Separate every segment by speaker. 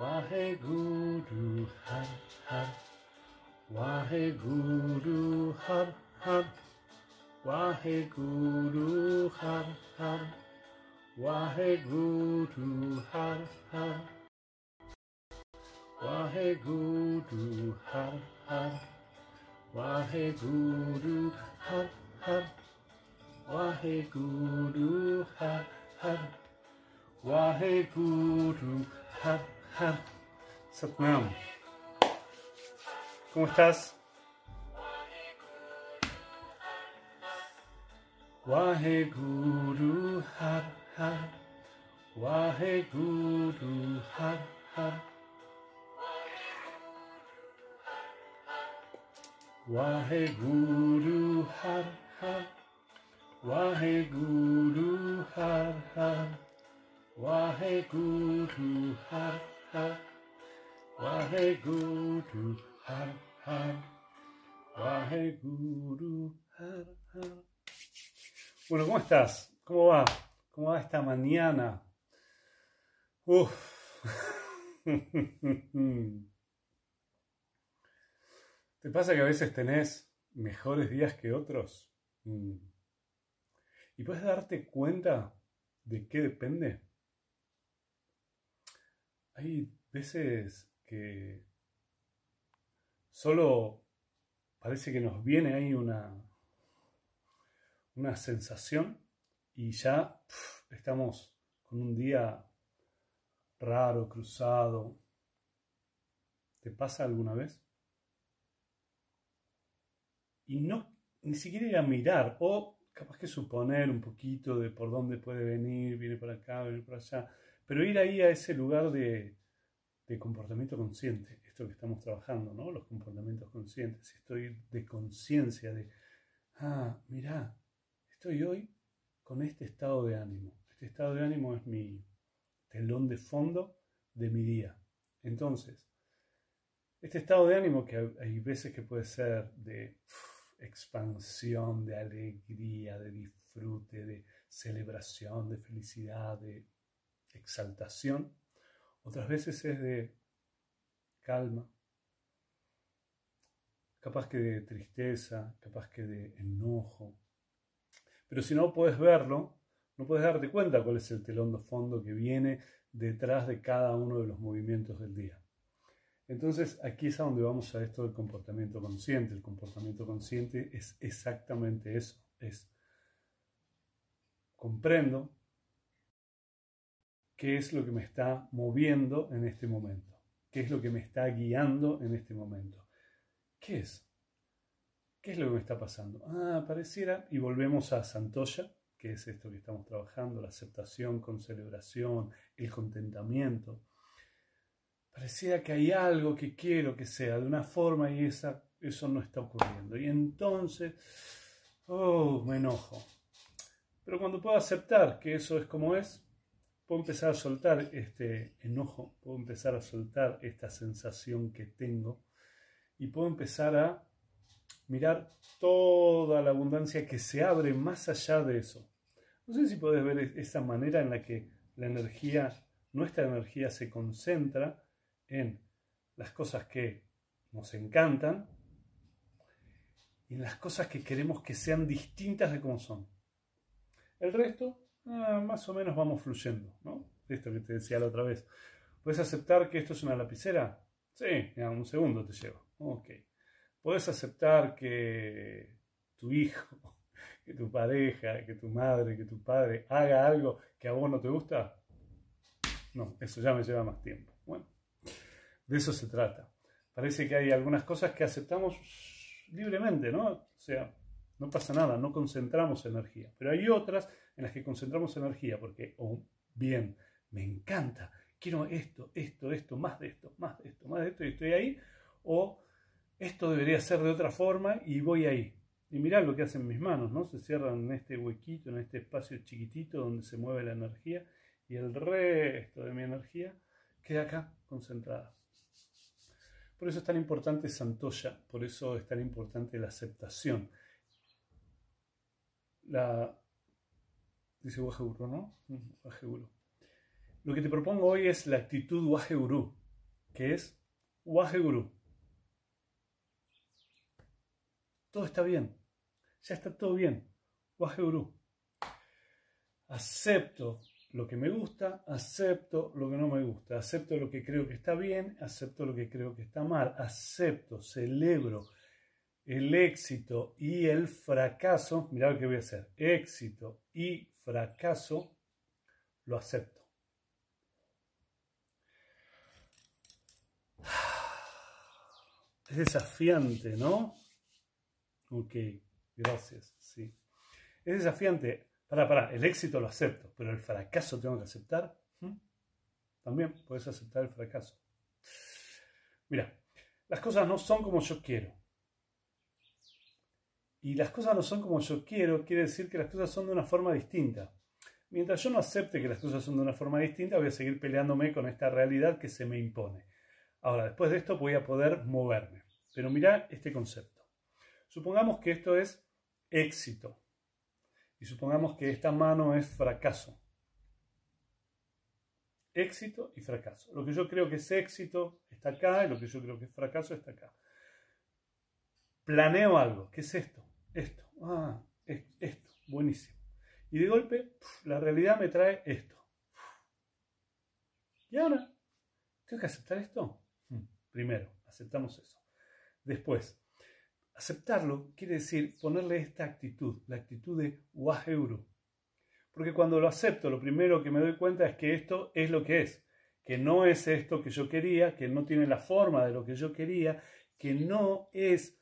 Speaker 1: Waheguru Har Har. Waheguru Har Har. Waheguru Har Har. Waheguru Har Har. Waheguru Har Har. Waheguru Har Har. Waheguru Har Har. Waheguru Har Har Satnam ¿Cómo estás? Waheguru Har Har. Waheguru Har Har. Waheguru Har Har. Waheguru Har Har. Waheguru Har Har Waheguru Har Har Waheguru Har Har Bueno, ¿cómo estás? ¿Cómo va? ¿Cómo va esta mañana? Uf. ¿Te pasa que a veces tenés mejores días que otros? Mm. ¿Y puedes darte cuenta de qué depende? Hay veces que solo parece que nos viene ahí una, una sensación y ya estamos con un día raro, cruzado. ¿Te pasa alguna vez? Y no, ni siquiera ir a mirar, o capaz que suponer un poquito de por dónde puede venir, viene por acá, viene por allá, pero ir ahí a ese lugar de, de comportamiento consciente, esto que estamos trabajando, ¿no? Los comportamientos conscientes, estoy de conciencia de, ah, mirá, estoy hoy con este estado de ánimo. Este estado de ánimo es mi telón de fondo de mi día. Entonces, este estado de ánimo que hay veces que puede ser de expansión, de alegría, de disfrute, de celebración, de felicidad, de exaltación. Otras veces es de calma, capaz que de tristeza, capaz que de enojo. Pero si no puedes verlo, no puedes darte cuenta cuál es el telón de fondo que viene detrás de cada uno de los movimientos del día. Entonces aquí es a donde vamos a esto del comportamiento consciente. El comportamiento consciente es exactamente eso. Es comprendo qué es lo que me está moviendo en este momento. ¿Qué es lo que me está guiando en este momento? ¿Qué es? ¿Qué es lo que me está pasando? Ah, pareciera, y volvemos a Santoya, que es esto que estamos trabajando, la aceptación con celebración, el contentamiento. Pareciera que hay algo que quiero que sea de una forma y esa, eso no está ocurriendo. Y entonces, oh, me enojo. Pero cuando puedo aceptar que eso es como es, puedo empezar a soltar este enojo, puedo empezar a soltar esta sensación que tengo y puedo empezar a mirar toda la abundancia que se abre más allá de eso. No sé si puedes ver esa manera en la que la energía, nuestra energía se concentra en las cosas que nos encantan y en las cosas que queremos que sean distintas de como son. El resto, ah, más o menos vamos fluyendo, ¿no? Esto que te decía la otra vez. ¿Puedes aceptar que esto es una lapicera? Sí, un segundo te llevo. Ok. ¿Puedes aceptar que tu hijo, que tu pareja, que tu madre, que tu padre haga algo que a vos no te gusta? No, eso ya me lleva más tiempo. Bueno, de eso se trata. Parece que hay algunas cosas que aceptamos libremente, ¿no? O sea, no pasa nada, no concentramos energía. Pero hay otras en las que concentramos energía porque, o bien, me encanta, quiero esto, esto, esto, más de esto, más de esto, más de esto, y estoy ahí, o esto debería ser de otra forma y voy ahí. Y mirá lo que hacen mis manos, ¿no? Se cierran en este huequito, en este espacio chiquitito donde se mueve la energía y el resto de mi energía queda acá concentrada. Por eso es tan importante Santoya, por eso es tan importante la aceptación. La, dice Waheguru, ¿no? Waheguru. Lo que te propongo hoy es la actitud Waheguru. que es Waheguru. Todo está bien. Ya está todo bien. Waheguru. Acepto lo que me gusta, acepto lo que no me gusta, acepto lo que creo que está bien, acepto lo que creo que está mal, acepto, celebro el éxito y el fracaso. Mirá lo que voy a hacer. Éxito y fracaso lo acepto. Es desafiante, ¿no? Ok, gracias, sí. Es desafiante. Para, para, el éxito lo acepto, pero el fracaso tengo que aceptar. ¿Mm? También puedes aceptar el fracaso. Mira, las cosas no son como yo quiero. Y las cosas no son como yo quiero, quiere decir que las cosas son de una forma distinta. Mientras yo no acepte que las cosas son de una forma distinta, voy a seguir peleándome con esta realidad que se me impone. Ahora, después de esto voy a poder moverme. Pero mira este concepto. Supongamos que esto es éxito. Y supongamos que esta mano es fracaso. Éxito y fracaso. Lo que yo creo que es éxito está acá y lo que yo creo que es fracaso está acá. Planeo algo. ¿Qué es esto? Esto. Ah, esto. Buenísimo. Y de golpe, la realidad me trae esto. Y ahora, ¿tengo que aceptar esto? Hmm, primero, aceptamos eso. Después, aceptarlo quiere decir ponerle esta actitud, la actitud de waheuru. Porque cuando lo acepto, lo primero que me doy cuenta es que esto es lo que es, que no es esto que yo quería, que no tiene la forma de lo que yo quería, que no es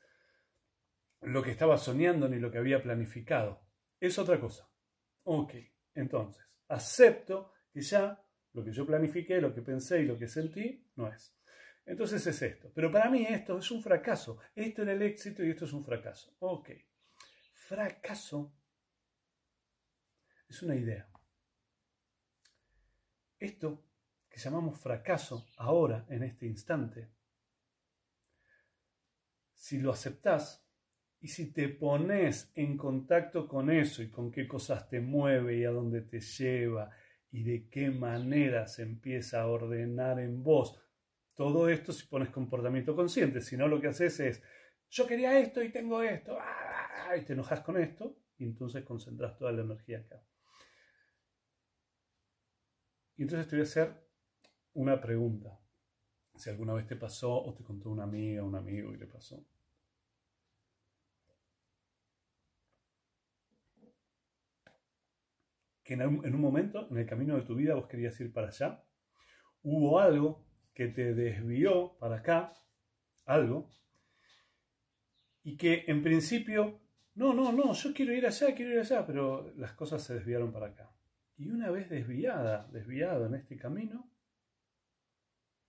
Speaker 1: lo que estaba soñando ni lo que había planificado. Es otra cosa. Ok, entonces, acepto que ya lo que yo planifiqué, lo que pensé y lo que sentí no es. Entonces es esto. Pero para mí esto es un fracaso. Esto era el éxito y esto es un fracaso. Ok. Fracaso es una idea. Esto que llamamos fracaso ahora, en este instante, si lo aceptás y si te pones en contacto con eso y con qué cosas te mueve y a dónde te lleva y de qué manera se empieza a ordenar en vos todo esto si pones comportamiento consciente, si no lo que haces es, yo quería esto y tengo esto, ¡ah! y te enojas con esto, y entonces concentras toda la energía acá. Y entonces te voy a hacer una pregunta. Si alguna vez te pasó o te contó una amiga, un amigo y le pasó. En un momento, en el camino de tu vida, vos querías ir para allá. Hubo algo que te desvió para acá algo y que en principio, no, no, no, yo quiero ir allá, quiero ir allá, pero las cosas se desviaron para acá. Y una vez desviada, desviado en este camino,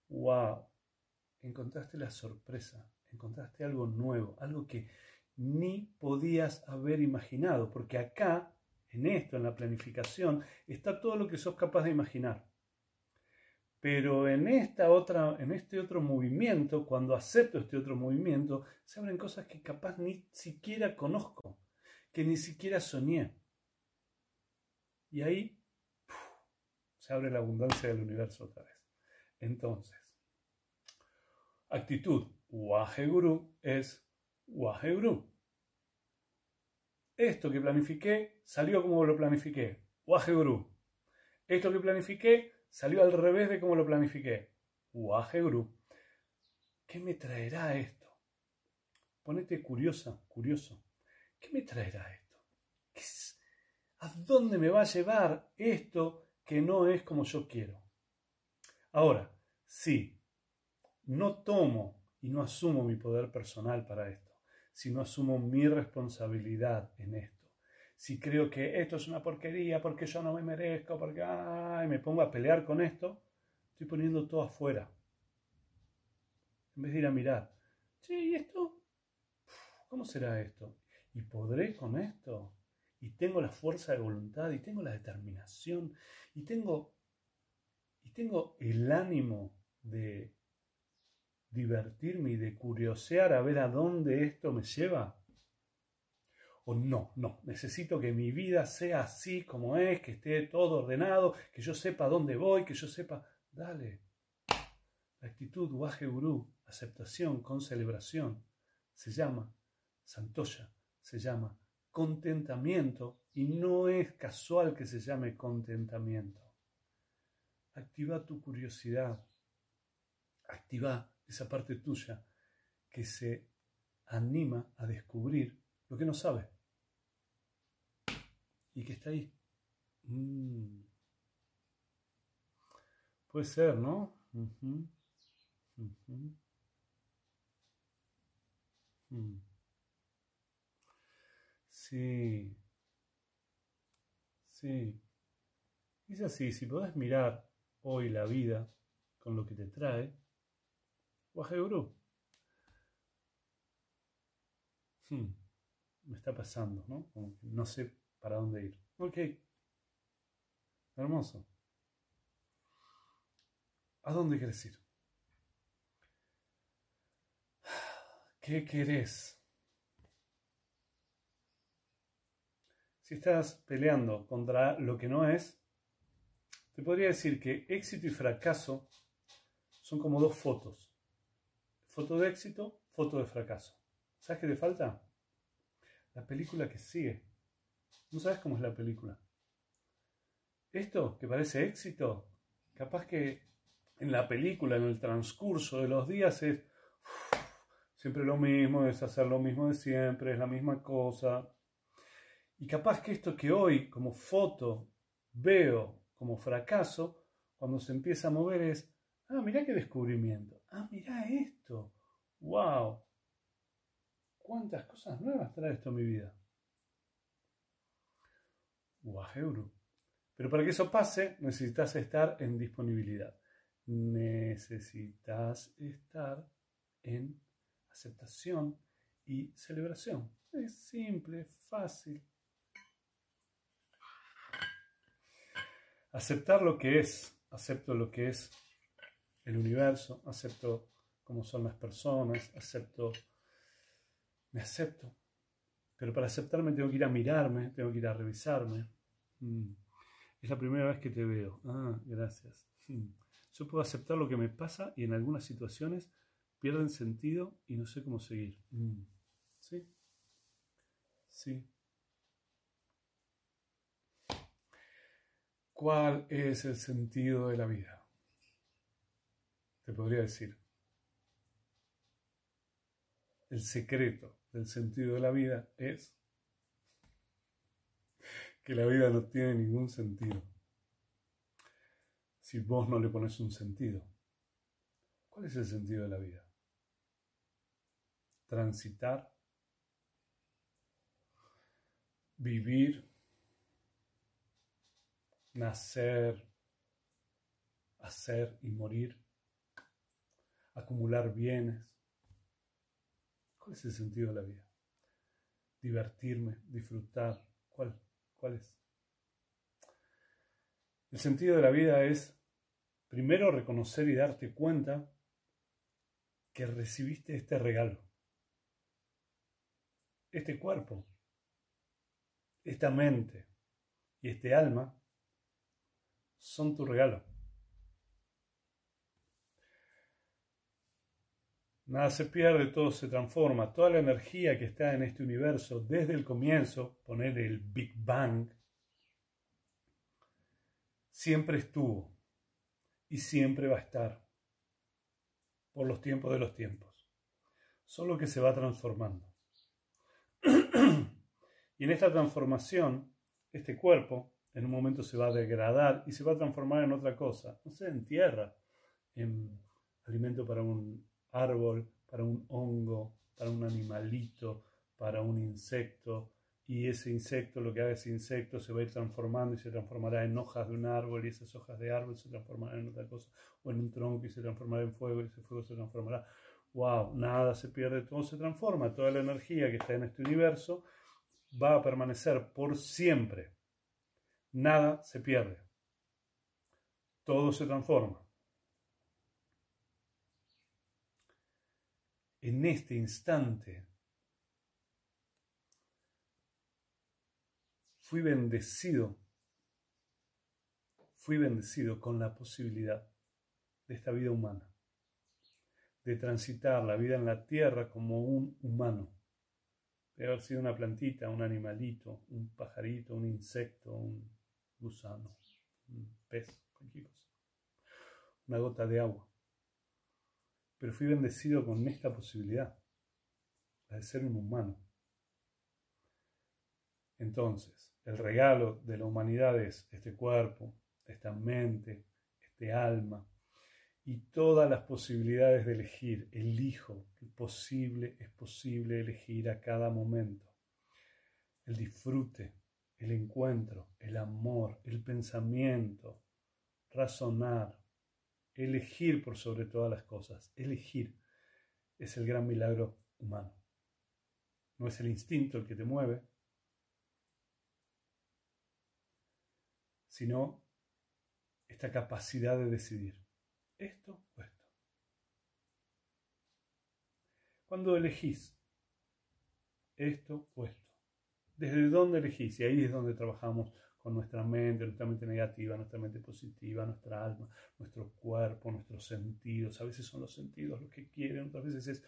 Speaker 1: wow, encontraste la sorpresa, encontraste algo nuevo, algo que ni podías haber imaginado, porque acá, en esto, en la planificación, está todo lo que sos capaz de imaginar. Pero en, esta otra, en este otro movimiento, cuando acepto este otro movimiento, se abren cosas que capaz ni siquiera conozco, que ni siquiera soñé. Y ahí se abre la abundancia del universo otra vez. Entonces, actitud Waheguru es Waheguru. Esto que planifiqué salió como lo planifiqué. Waheguru. Esto que planifiqué Salió al revés de como lo planifiqué. Guru. ¿Qué me traerá esto? Ponete curiosa, curioso. ¿Qué me traerá esto? ¿A dónde me va a llevar esto que no es como yo quiero? Ahora, sí, no tomo y no asumo mi poder personal para esto, sino asumo mi responsabilidad en esto si creo que esto es una porquería, porque yo no me merezco, porque ay, me pongo a pelear con esto, estoy poniendo todo afuera. En vez de ir a mirar, ¿y esto? ¿Cómo será esto? ¿Y podré con esto? Y tengo la fuerza de voluntad, y tengo la determinación, y tengo, y tengo el ánimo de divertirme y de curiosear a ver a dónde esto me lleva o no, no, necesito que mi vida sea así como es, que esté todo ordenado, que yo sepa dónde voy, que yo sepa, dale, La actitud Waheuru, aceptación con celebración, se llama Santoya, se llama contentamiento y no es casual que se llame contentamiento. Activa tu curiosidad, activa esa parte tuya que se anima a descubrir lo que no sabe y que está ahí. Mm. Puede ser, ¿no? Mm. Sí. Sí. Es así, si podés mirar hoy la vida con lo que te trae, Guajeurú. Hmm, me está pasando, ¿no? no sé para dónde ir. Ok. Hermoso. ¿A dónde quieres ir? ¿Qué querés? Si estás peleando contra lo que no es, te podría decir que éxito y fracaso son como dos fotos. Foto de éxito, foto de fracaso. ¿Sabes qué te falta? La película que sigue. No sabes cómo es la película. Esto que parece éxito, capaz que en la película, en el transcurso de los días es siempre lo mismo, es hacer lo mismo de siempre, es la misma cosa. Y capaz que esto que hoy como foto veo como fracaso, cuando se empieza a mover es, ah, mira qué descubrimiento, ah, mira esto, wow, cuántas cosas nuevas trae esto a mi vida. Wow, Pero para que eso pase, necesitas estar en disponibilidad. Necesitas estar en aceptación y celebración. Es simple, fácil. aceptar lo que es, acepto lo que es el universo, acepto cómo son las personas, acepto, me acepto. Pero para aceptarme tengo que ir a mirarme, tengo que ir a revisarme. Mm. Es la primera vez que te veo. Ah, gracias. Mm. Yo puedo aceptar lo que me pasa y en algunas situaciones pierden sentido y no sé cómo seguir. Mm. ¿Sí? Sí. ¿Cuál es el sentido de la vida? Podría decir. El secreto del sentido de la vida es que la vida no tiene ningún sentido. Si vos no le pones un sentido, ¿cuál es el sentido de la vida? Transitar, vivir nacer, hacer y morir, acumular bienes. ¿Cuál es el sentido de la vida? Divertirme, disfrutar. ¿Cuál? ¿Cuál es? El sentido de la vida es primero reconocer y darte cuenta que recibiste este regalo, este cuerpo, esta mente y este alma son tu regalo. Nada se pierde, todo se transforma. Toda la energía que está en este universo desde el comienzo, poner el Big Bang, siempre estuvo y siempre va a estar por los tiempos de los tiempos. Solo que se va transformando. y en esta transformación, este cuerpo en un momento se va a degradar y se va a transformar en otra cosa, no sé, en tierra, en alimento para un árbol, para un hongo, para un animalito, para un insecto, y ese insecto, lo que haga ese insecto, se va a ir transformando y se transformará en hojas de un árbol, y esas hojas de árbol se transformarán en otra cosa, o en un tronco y se transformará en fuego, y ese fuego se transformará. ¡Wow! Nada se pierde, todo se transforma, toda la energía que está en este universo va a permanecer por siempre nada se pierde. Todo se transforma. En este instante fui bendecido, fui bendecido con la posibilidad de esta vida humana, de transitar la vida en la tierra como un humano. De haber sido una plantita, un animalito, un pajarito, un insecto, un gusano, un pez, cualquier cosa. Una gota de agua. Pero fui bendecido con esta posibilidad, la de ser un humano. Entonces, el regalo de la humanidad es este cuerpo, esta mente, este alma, y todas las posibilidades de elegir. Elijo, el posible es posible elegir a cada momento. El disfrute, el encuentro, el amor, el pensamiento, razonar, elegir por sobre todas las cosas. Elegir es el gran milagro humano. No es el instinto el que te mueve, sino esta capacidad de decidir esto o esto. Cuando elegís esto o esto, ¿desde dónde elegís? Y ahí es donde trabajamos con nuestra mente, nuestra mente negativa, nuestra mente positiva, nuestra alma, nuestro cuerpo, nuestros sentidos. A veces son los sentidos los que quieren, otras veces es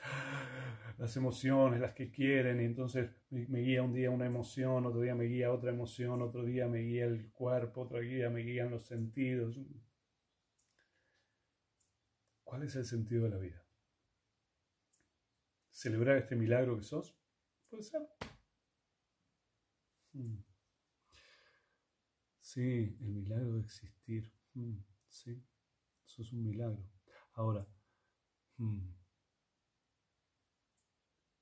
Speaker 1: las emociones las que quieren, y entonces me guía un día una emoción, otro día me guía otra emoción, otro día me guía el cuerpo, otro día me guían los sentidos. ¿Cuál es el sentido de la vida? ¿Celebrar este milagro que sos? Puede ser. Hmm. Sí, el milagro de existir. Hmm, sí, eso es un milagro. Ahora, hmm.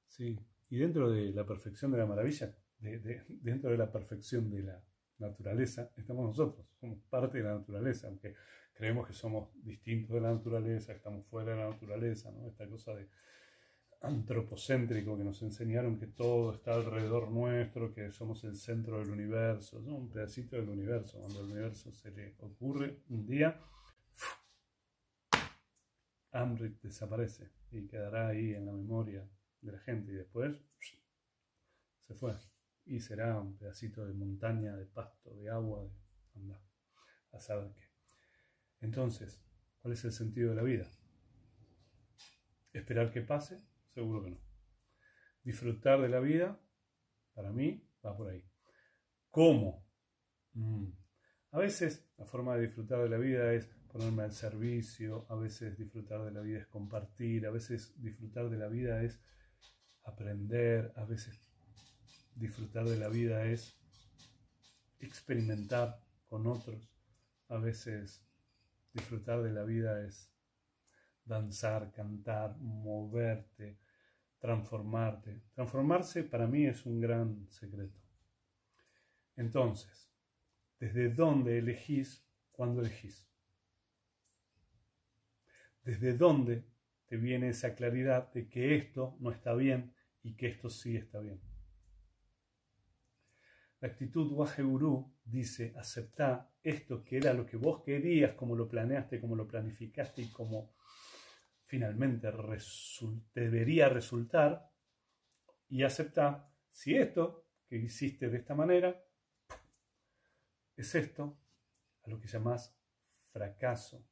Speaker 1: sí, y dentro de la perfección de la maravilla, dentro de la perfección de la naturaleza, estamos nosotros, somos parte de la naturaleza, aunque creemos que somos distintos de la naturaleza, estamos fuera de la naturaleza, ¿no? Esta cosa de antropocéntrico que nos enseñaron que todo está alrededor nuestro, que somos el centro del universo, un pedacito del universo. Cuando el universo se le ocurre un día, Amrit desaparece y quedará ahí en la memoria de la gente y después se fue y será un pedacito de montaña, de pasto, de agua, de a saber qué. Entonces, ¿cuál es el sentido de la vida? ¿Esperar que pase? Seguro que no. Disfrutar de la vida, para mí, va por ahí. ¿Cómo? Mm. A veces la forma de disfrutar de la vida es ponerme al servicio, a veces disfrutar de la vida es compartir, a veces disfrutar de la vida es aprender, a veces disfrutar de la vida es experimentar con otros, a veces Disfrutar de la vida es danzar, cantar, moverte, transformarte. Transformarse para mí es un gran secreto. Entonces, ¿desde dónde elegís cuando elegís? ¿Desde dónde te viene esa claridad de que esto no está bien y que esto sí está bien? La actitud Waheguru dice, acepta esto que era lo que vos querías, como lo planeaste, como lo planificaste y como finalmente debería resultar, y acepta si esto que hiciste de esta manera es esto a lo que llamás fracaso.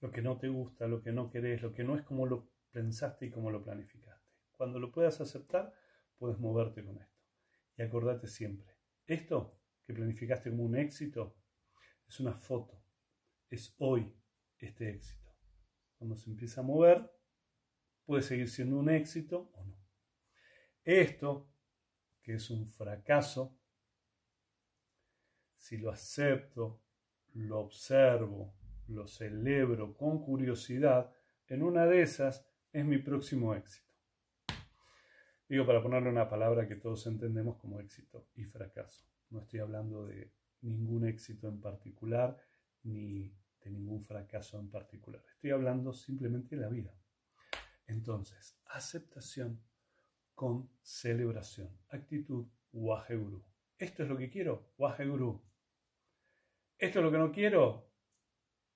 Speaker 1: Lo que no te gusta, lo que no querés, lo que no es como lo pensaste y como lo planificaste. Cuando lo puedas aceptar, puedes moverte con esto. Y acordate siempre, esto que planificaste como un éxito es una foto, es hoy este éxito. Cuando se empieza a mover, puede seguir siendo un éxito o no. Esto, que es un fracaso, si lo acepto, lo observo, lo celebro con curiosidad, en una de esas es mi próximo éxito. Digo, para ponerle una palabra que todos entendemos como éxito y fracaso. No estoy hablando de ningún éxito en particular ni de ningún fracaso en particular. Estoy hablando simplemente de la vida. Entonces, aceptación con celebración. Actitud Waheguru. Esto es lo que quiero, Waheguru. Esto es lo que no quiero,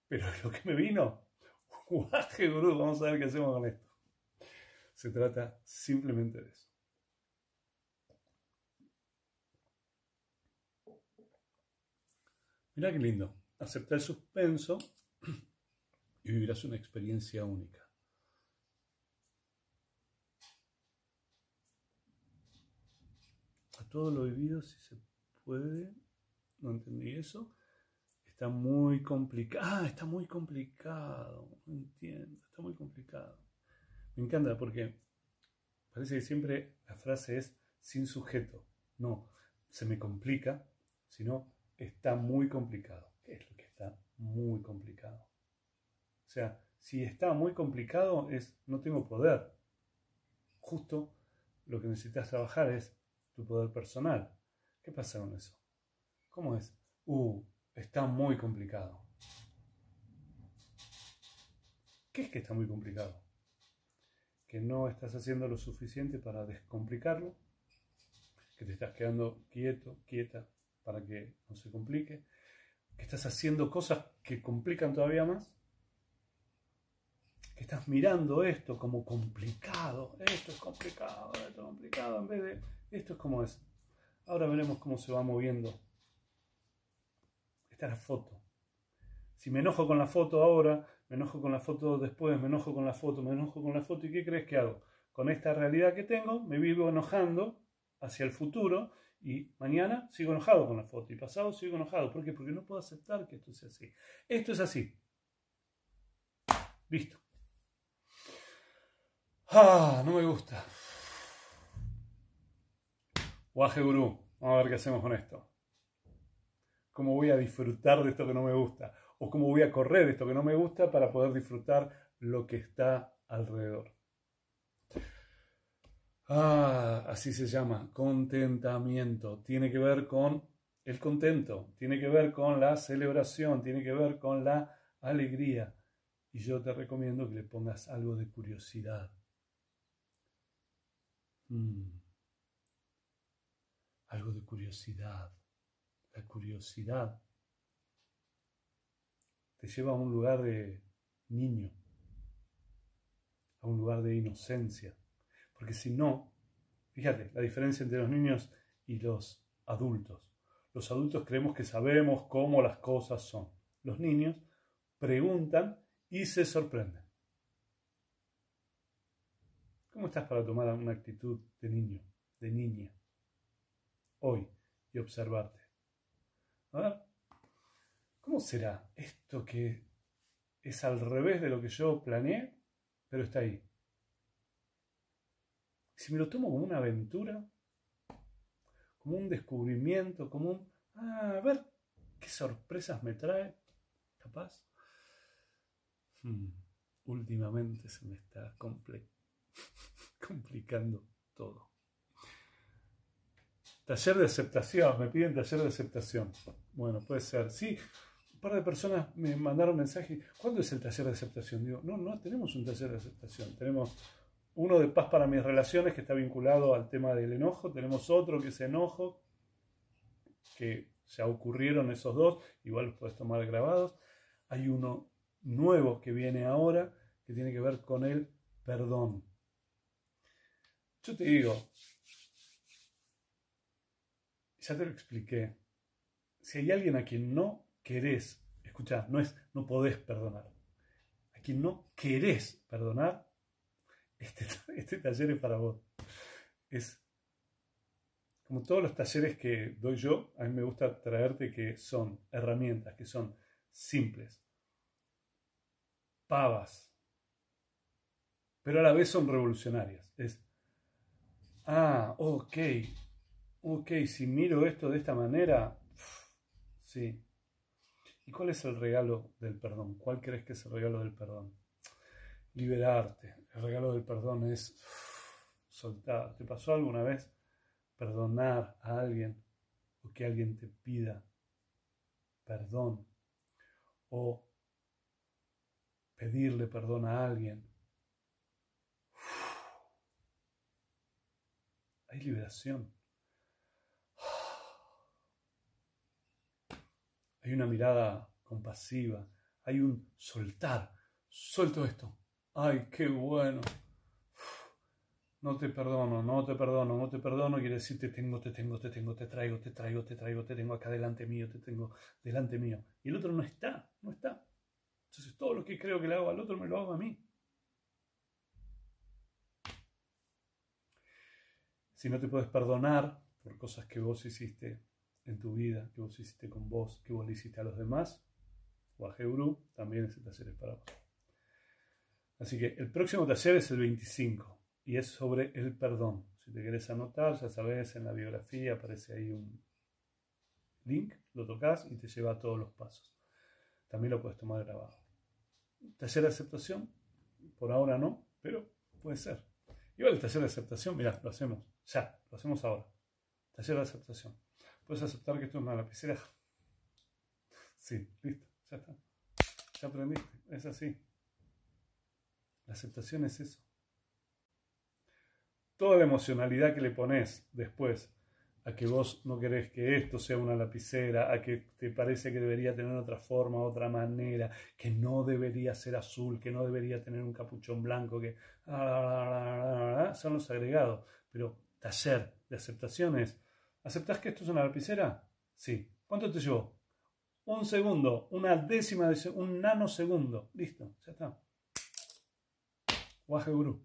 Speaker 1: pero es lo que me vino. Waheguru, vamos a ver qué hacemos con esto. Se trata simplemente de eso. Mira qué lindo. Aceptar el suspenso y vivirás una experiencia única. A todo lo vivido, si se puede, no entendí eso, está muy complicado. Ah, está muy complicado, no entiendo, está muy complicado. Me encanta porque parece que siempre la frase es sin sujeto. No, se me complica, sino está muy complicado. ¿Qué es lo que está muy complicado? O sea, si está muy complicado es no tengo poder. Justo lo que necesitas trabajar es tu poder personal. ¿Qué pasa con eso? ¿Cómo es? Uh, está muy complicado. ¿Qué es que está muy complicado? Que no estás haciendo lo suficiente para descomplicarlo, que te estás quedando quieto, quieta, para que no se complique, que estás haciendo cosas que complican todavía más, que estás mirando esto como complicado, esto es complicado, esto es complicado, en vez de esto es como es. Ahora veremos cómo se va moviendo esta es la foto. Si me enojo con la foto ahora, me enojo con la foto después, me enojo con la foto, me enojo con la foto, ¿y qué crees que hago? Con esta realidad que tengo, me vivo enojando hacia el futuro y mañana sigo enojado con la foto y pasado sigo enojado. ¿Por qué? Porque no puedo aceptar que esto sea así. Esto es así. Listo. Ah, no me gusta. Guaje Gurú. Vamos a ver qué hacemos con esto. ¿Cómo voy a disfrutar de esto que no me gusta? ¿O cómo voy a correr esto que no me gusta para poder disfrutar lo que está alrededor? Ah, así se llama, contentamiento. Tiene que ver con el contento, tiene que ver con la celebración, tiene que ver con la alegría. Y yo te recomiendo que le pongas algo de curiosidad. Mm. Algo de curiosidad. La curiosidad te lleva a un lugar de niño, a un lugar de inocencia. Porque si no, fíjate, la diferencia entre los niños y los adultos. Los adultos creemos que sabemos cómo las cosas son. Los niños preguntan y se sorprenden. ¿Cómo estás para tomar una actitud de niño, de niña, hoy y observarte? ¿Cómo será esto que es al revés de lo que yo planeé, pero está ahí? Si me lo tomo como una aventura, como un descubrimiento, como un, ah, a ver, qué sorpresas me trae, capaz. Hmm, últimamente se me está complicando todo. Taller de aceptación, me piden taller de aceptación. Bueno, puede ser. Sí, un par de personas me mandaron mensaje, ¿cuándo es el taller de aceptación? Digo, no, no tenemos un taller de aceptación, tenemos uno de paz para mis relaciones que está vinculado al tema del enojo, tenemos otro que es enojo, que ya ocurrieron esos dos, igual los puedes tomar grabados. Hay uno nuevo que viene ahora que tiene que ver con el perdón. Yo te digo, ya te lo expliqué, si hay alguien a quien no querés, escucha, no es no podés perdonar, a quien no querés perdonar, este, este, taller es para vos. Es como todos los talleres que doy yo, a mí me gusta traerte que son herramientas, que son simples, pavas, pero a la vez son revolucionarias. Es, ah, ok, ok, si miro esto de esta manera, sí. ¿Y cuál es el regalo del perdón? ¿Cuál crees que es el regalo del perdón? Liberarte, el regalo del perdón es soltar. ¿Te pasó alguna vez perdonar a alguien o que alguien te pida perdón o pedirle perdón a alguien? Hay liberación. Hay una mirada compasiva, hay un soltar. Suelto esto, ay, qué bueno. No te perdono, no te perdono, no te perdono, quiere decir te tengo, te tengo, te tengo, te traigo, te traigo, te traigo, te tengo acá delante mío, te tengo delante mío. Y el otro no está, no está. Entonces todo lo que creo que le hago al otro me lo hago a mí. Si no te puedes perdonar por cosas que vos hiciste en tu vida, que vos hiciste con vos, que vos le hiciste a los demás, o a también ese taller es para vos. Así que el próximo taller es el 25 y es sobre el perdón. Si te querés anotar, ya sabes, en la biografía aparece ahí un link, lo tocas y te lleva a todos los pasos. También lo puedes tomar grabado. Taller de aceptación, por ahora no, pero puede ser. Igual el taller de aceptación, mira, lo hacemos, ya, lo hacemos ahora. Taller de aceptación. Puedes aceptar que esto es una lapicera. Sí, listo, ya está. Ya aprendiste, es así. La aceptación es eso. Toda la emocionalidad que le pones después a que vos no querés que esto sea una lapicera, a que te parece que debería tener otra forma, otra manera, que no debería ser azul, que no debería tener un capuchón blanco, que son los agregados. Pero taller de aceptaciones, ¿aceptás que esto es una lapicera? Sí. ¿Cuánto te llevó? Un segundo, una décima de un nanosegundo. Listo, ya está. Waje Guru.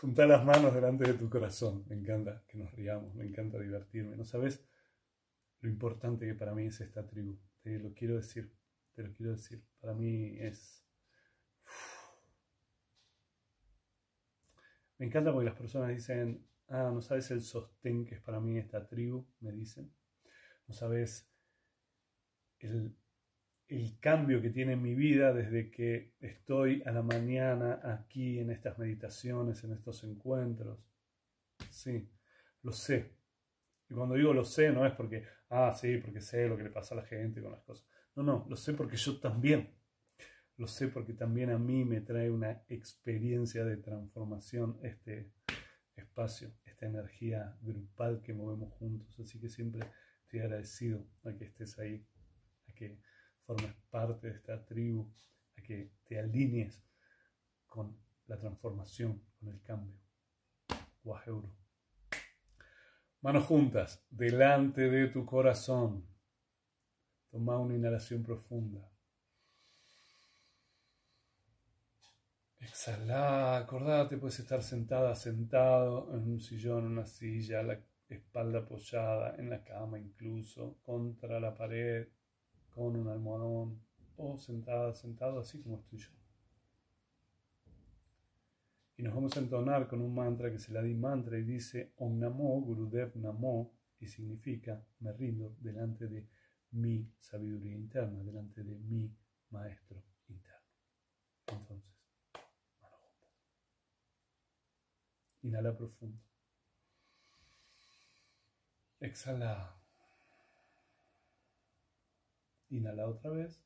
Speaker 1: Juntar las manos delante de tu corazón. Me encanta que nos riamos, me encanta divertirme. ¿No sabes lo importante que para mí es esta tribu? Te lo quiero decir, te lo quiero decir. Para mí es... Me encanta porque las personas dicen, ah, no sabes el sostén que es para mí esta tribu, me dicen. No sabes el cambio que tiene en mi vida desde que estoy a la mañana aquí en estas meditaciones, en estos encuentros. Sí, lo sé. Y cuando digo lo sé, no es porque, ah, sí, porque sé lo que le pasa a la gente con las cosas. No, no, lo sé porque yo también. Lo sé porque también a mí me trae una experiencia de transformación este espacio, esta energía grupal que movemos juntos. Así que siempre estoy agradecido a que estés ahí, que formes parte de esta tribu, a que te alinees con la transformación, con el cambio. Waheuru. Manos juntas, delante de tu corazón. Toma una inhalación profunda. Exhala, acordate, puedes estar sentada, sentado en un sillón, en una silla, la espalda apoyada, en la cama incluso, contra la pared, con un almohadón o sentada, sentado así como estoy yo. Y nos vamos a entonar con un mantra que se la di mantra y dice Om Namo Gurudev Namo y significa me rindo delante de mi sabiduría interna, delante de mi maestro interno. Entonces, manos juntas. Inhala profundo. Exhala. Inhala otra vez.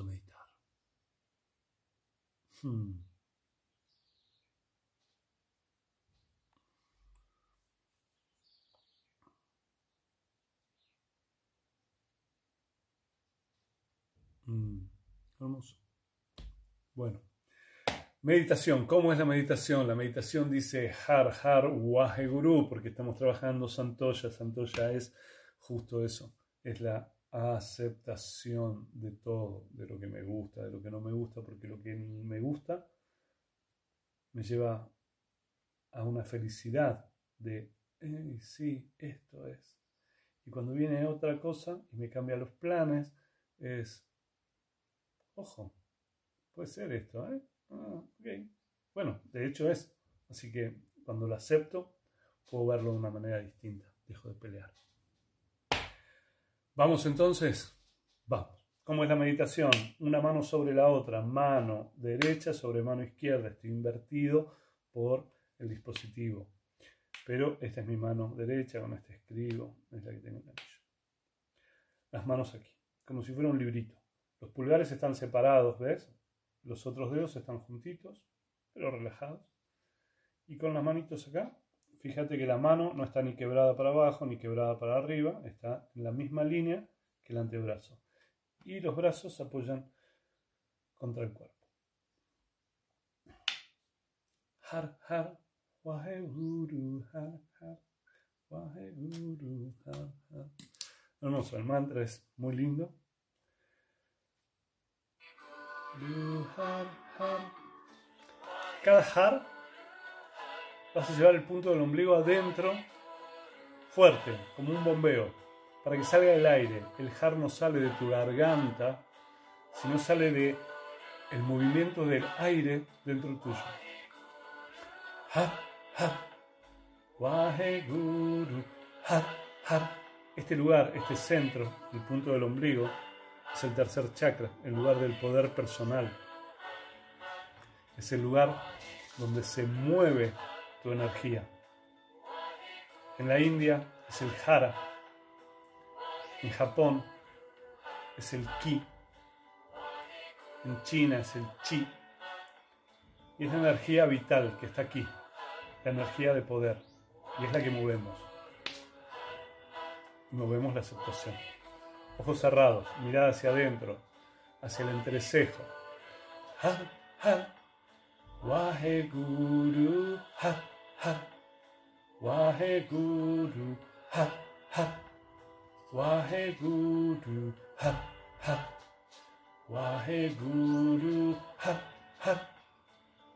Speaker 1: A meditar. Hmm. Hmm. Bueno. Meditación, ¿cómo es la meditación? La meditación dice Har Har Waheguru, porque estamos trabajando Santoya. Santoya es justo eso, es la aceptación de todo, de lo que me gusta, de lo que no me gusta, porque lo que me gusta me lleva a una felicidad de, sí, esto es. Y cuando viene otra cosa y me cambia los planes, es, ojo, puede ser esto, ¿eh? Ah, bueno, de hecho es. Así que cuando lo acepto, puedo verlo de una manera distinta. Dejo de pelear. Vamos entonces, vamos. ¿Cómo es la meditación? Una mano sobre la otra, mano derecha sobre mano izquierda. Estoy invertido por el dispositivo. Pero esta es mi mano derecha, con este escribo, es la que tengo en el Las manos aquí, como si fuera un librito. Los pulgares están separados, ¿ves? Los otros dedos están juntitos, pero relajados. Y con las manitos acá, fíjate que la mano no está ni quebrada para abajo ni quebrada para arriba, está en la misma línea que el antebrazo. Y los brazos se apoyan contra el cuerpo. Har, har, Waheguru, har, har, Waheguru, har, har. Hermoso, el mantra es muy lindo. Cada har vas a llevar el punto del ombligo adentro, fuerte, como un bombeo, para que salga el aire. El har no sale de tu garganta, sino sale de el movimiento del aire dentro tuyo. Har, har, Waheguru, har, har. Este lugar, este centro, el punto del ombligo, es el tercer chakra, el lugar del poder personal. Es el lugar donde se mueve tu energía. En la India es el Hara. En Japón es el Ki. En China es el Chi. Y es la energía vital que está aquí, la energía de poder. Y es la que movemos. Movemos la aceptación. Ojos cerrados, mirada hacia adentro, hacia el entrecejo. Waheguru, har, har, Waheguru, har, har, Waheguru, har, har, Waheguru, har, har,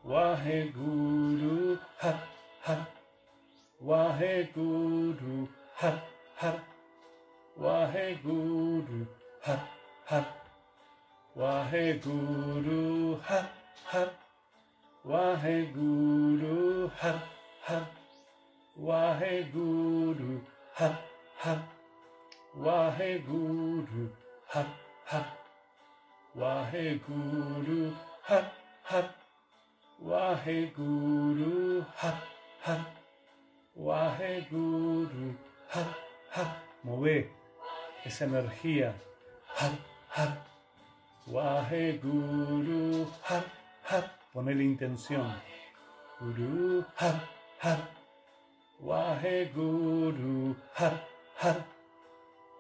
Speaker 1: Waheguru, har, har, Waheguru, har, har. Waheguru, har, har. Waheguru, har, har. Waheguru, har, har. ha, Waheguru, ha, ha, Waheguru, ha, ha, Waheguru, ha, ha, Waheguru, ha, ha, Waheguru, ha, ha. Move esa energía, ha, ha. Waheguru, ha, ha. Poner intención. Guru, ha. Har. Waheguru, har, har.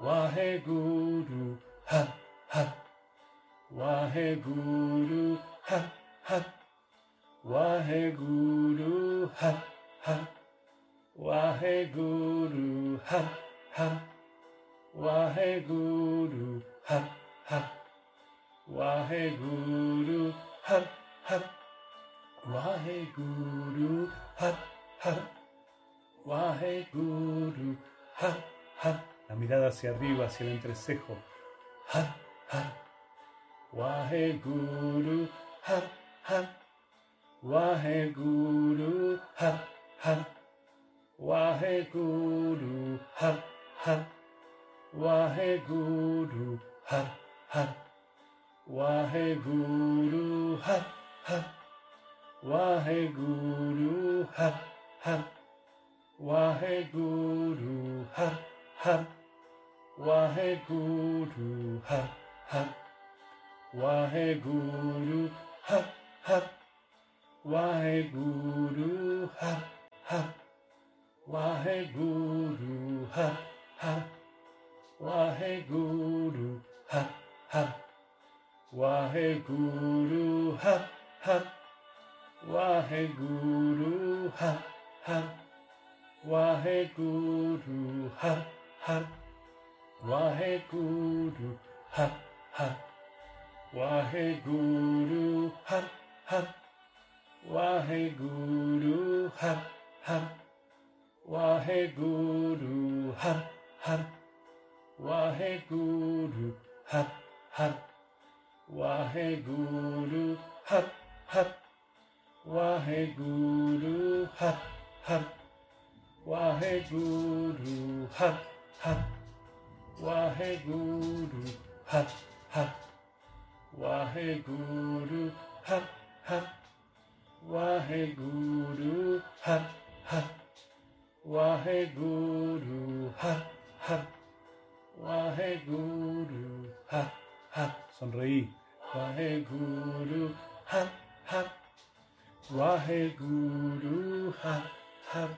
Speaker 1: Waheguru, har, har. Waheguru, har, har. Waheguru, har, har. Waheguru, har, har. Waheguru, har, har. Waheguru, har, har. Waheguru, har, har. ha, Waheguru, ha, ha. La mirada hacia arriba, hacia el entrecejo. Ha, ha. Waheguru, ha, ha. Waheguru, ha, ha. Waheguru, ha, ha. Waheguru, ha, ha. Waheguru, ha, ha. Waheguru, ha, ha. Har. Waheguru, har, har. Waheguru, har, har. Waheguru, har, har. Waheguru, har, har. Waheguru, har, har. Waheguru, har, har. Waheguru, har, har. Waheguru, har, har. Waheguru, har, har. Waheguru, har, har. Waheguru, har, har. Waheguru, har, har. Waheguru, har, har. Waheguru, Har, Har. Waheguru, Har, Har. Waheguru, Har, Har. Waheguru, Har, Har. Waheguru, Har, Har. Waheguru, Har, Har. Waheguru, Har, Har. Waheguru, Har, Har. Waheguru, Har, Har. Sonreí. Waheguru, Har, Har. Waheguru, Har, Har.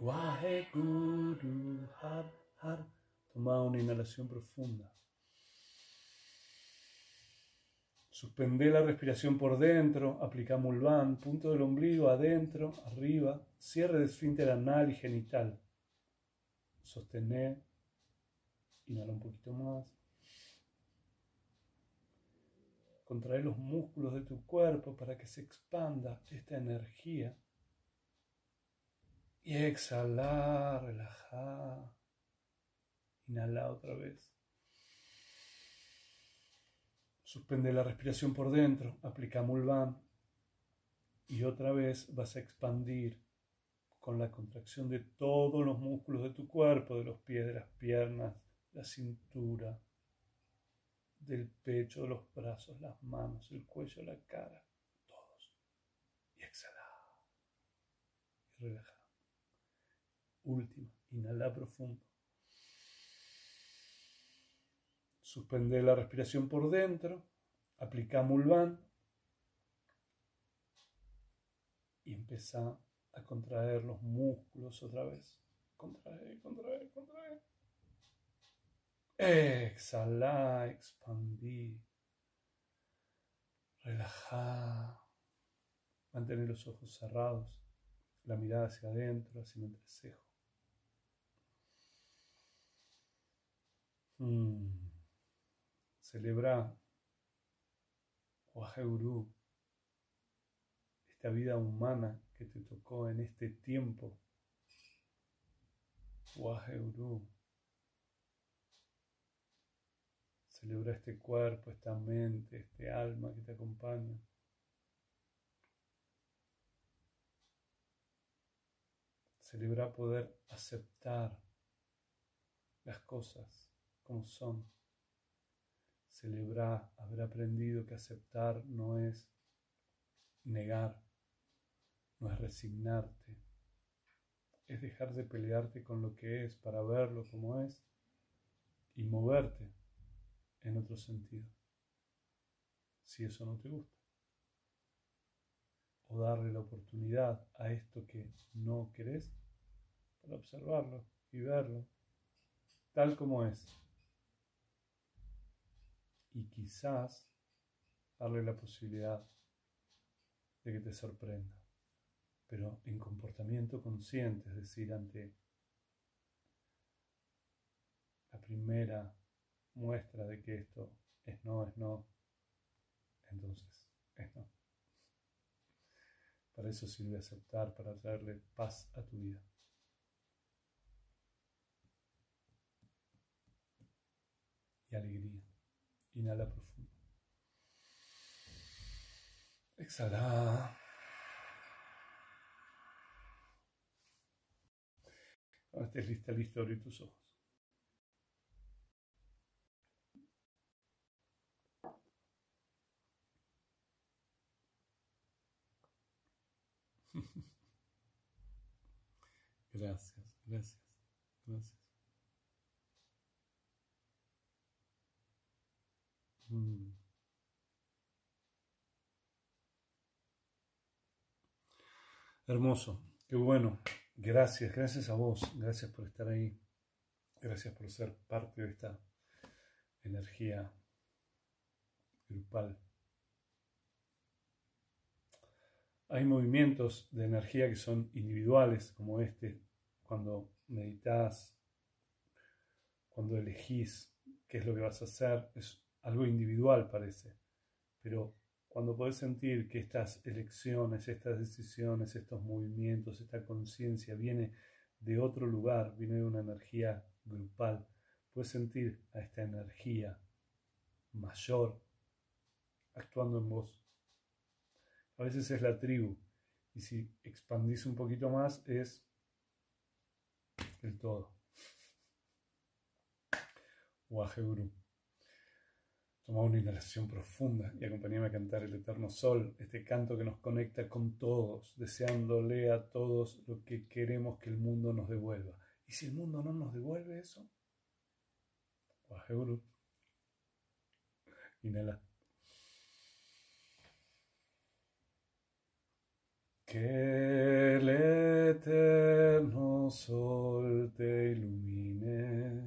Speaker 1: Waheguru, Har, Har. Toma una inhalación profunda. Suspende la respiración por dentro, aplica Mulvan, punto del ombligo adentro, arriba, cierre de esfínter anal y genital. Sostener, inhala un poquito más. Contrae los músculos de tu cuerpo para que se expanda esta energía. Y exhala, relaja. Inhala otra vez. Suspende la respiración por dentro, aplica Mulvan y otra vez vas a expandir con la contracción de todos los músculos de tu cuerpo, de los pies, de las piernas, la cintura, del pecho, de los brazos, las manos, el cuello, la cara, todos. Y exhala. Y relaja. Última, inhala profundo. Suspende la respiración por dentro, aplica Mulvan y empieza a contraer los músculos otra vez. Contrae, contrae, contrae. Exhala, expandir. Relajar. Mantener los ojos cerrados, la mirada hacia adentro, hacia el entrecejo. Mm. Celebra Waheguru, esta vida humana que te tocó en este tiempo. Waheguru. Celebra este cuerpo, esta mente, este alma que te acompaña. Celebra poder aceptar las cosas como son celebrar, haber aprendido que aceptar no es negar, no es resignarte, es dejar de pelearte con lo que es para verlo como es y moverte en otro sentido, si eso no te gusta. O darle la oportunidad a esto que no querés para observarlo y verlo tal como es y quizás darle la posibilidad de que te sorprenda, pero en comportamiento consciente, es decir, ante la primera muestra de que esto es no, es no, entonces es no. Para eso sirve aceptar, para traerle paz a tu vida. Y alegría. Inhala profundo. Exhala. Cuando estés lista, listo, abrir tus ojos. Gracias, gracias, gracias. Mm. Hermoso, qué bueno. Gracias, gracias a vos, gracias por estar ahí, gracias por ser parte de esta energía grupal. Hay movimientos de energía que son individuales, como este, cuando meditas, cuando elegís qué es lo que vas a hacer, es algo individual parece, pero cuando podés sentir que estas elecciones, estas decisiones, estos movimientos, esta conciencia viene de otro lugar, viene de una energía grupal, puedes sentir a esta energía mayor actuando en vos. A veces es la tribu, y si expandís un poquito más es el todo. Guru. Toma una inhalación profunda y acompáñame a cantar el eterno sol, este canto que nos conecta con todos, deseándole a todos lo que queremos que el mundo nos devuelva. ¿Y si el mundo no nos devuelve eso? Guru. Inhala. Que el eterno sol te ilumine,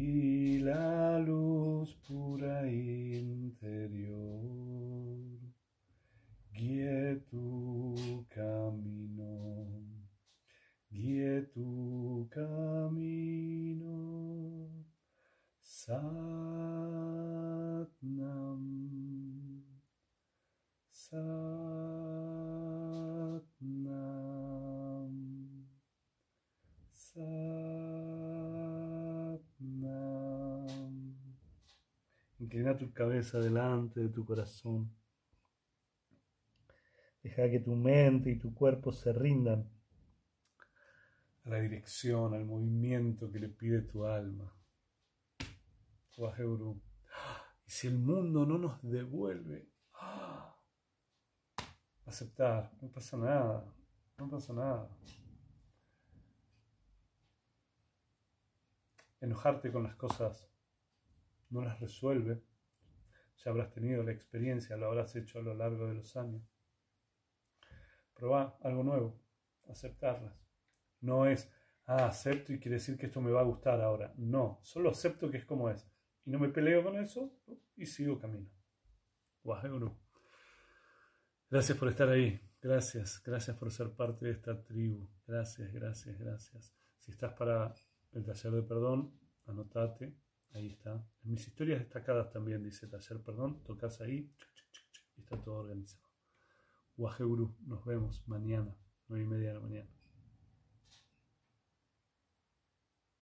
Speaker 1: y la luz pura interior guíe tu camino, guíe tu camino. Satnam. Satnam. Inclina tu cabeza delante de tu corazón. Deja que tu mente y tu cuerpo se rindan a la dirección, al movimiento que le pide tu alma. Y si el mundo no nos devuelve, aceptar, no pasa nada, no pasa nada. Enojarte con las cosas no las resuelve. Ya habrás tenido la experiencia, lo habrás hecho a lo largo de los años. Proba algo nuevo, aceptarlas. No es, ah, acepto y quiere decir que esto me va a gustar ahora. No, solo acepto que es como es y no me peleo con eso y sigo camino. Gracias por estar ahí. Gracias, gracias por ser parte de esta tribu. Gracias, gracias, gracias. Si estás para el taller de perdón, anotate. Ahí está. En mis historias destacadas también dice taller perdón. Tocas ahí y está todo organizado. Guru, nos vemos mañana, nueve y media de la mañana.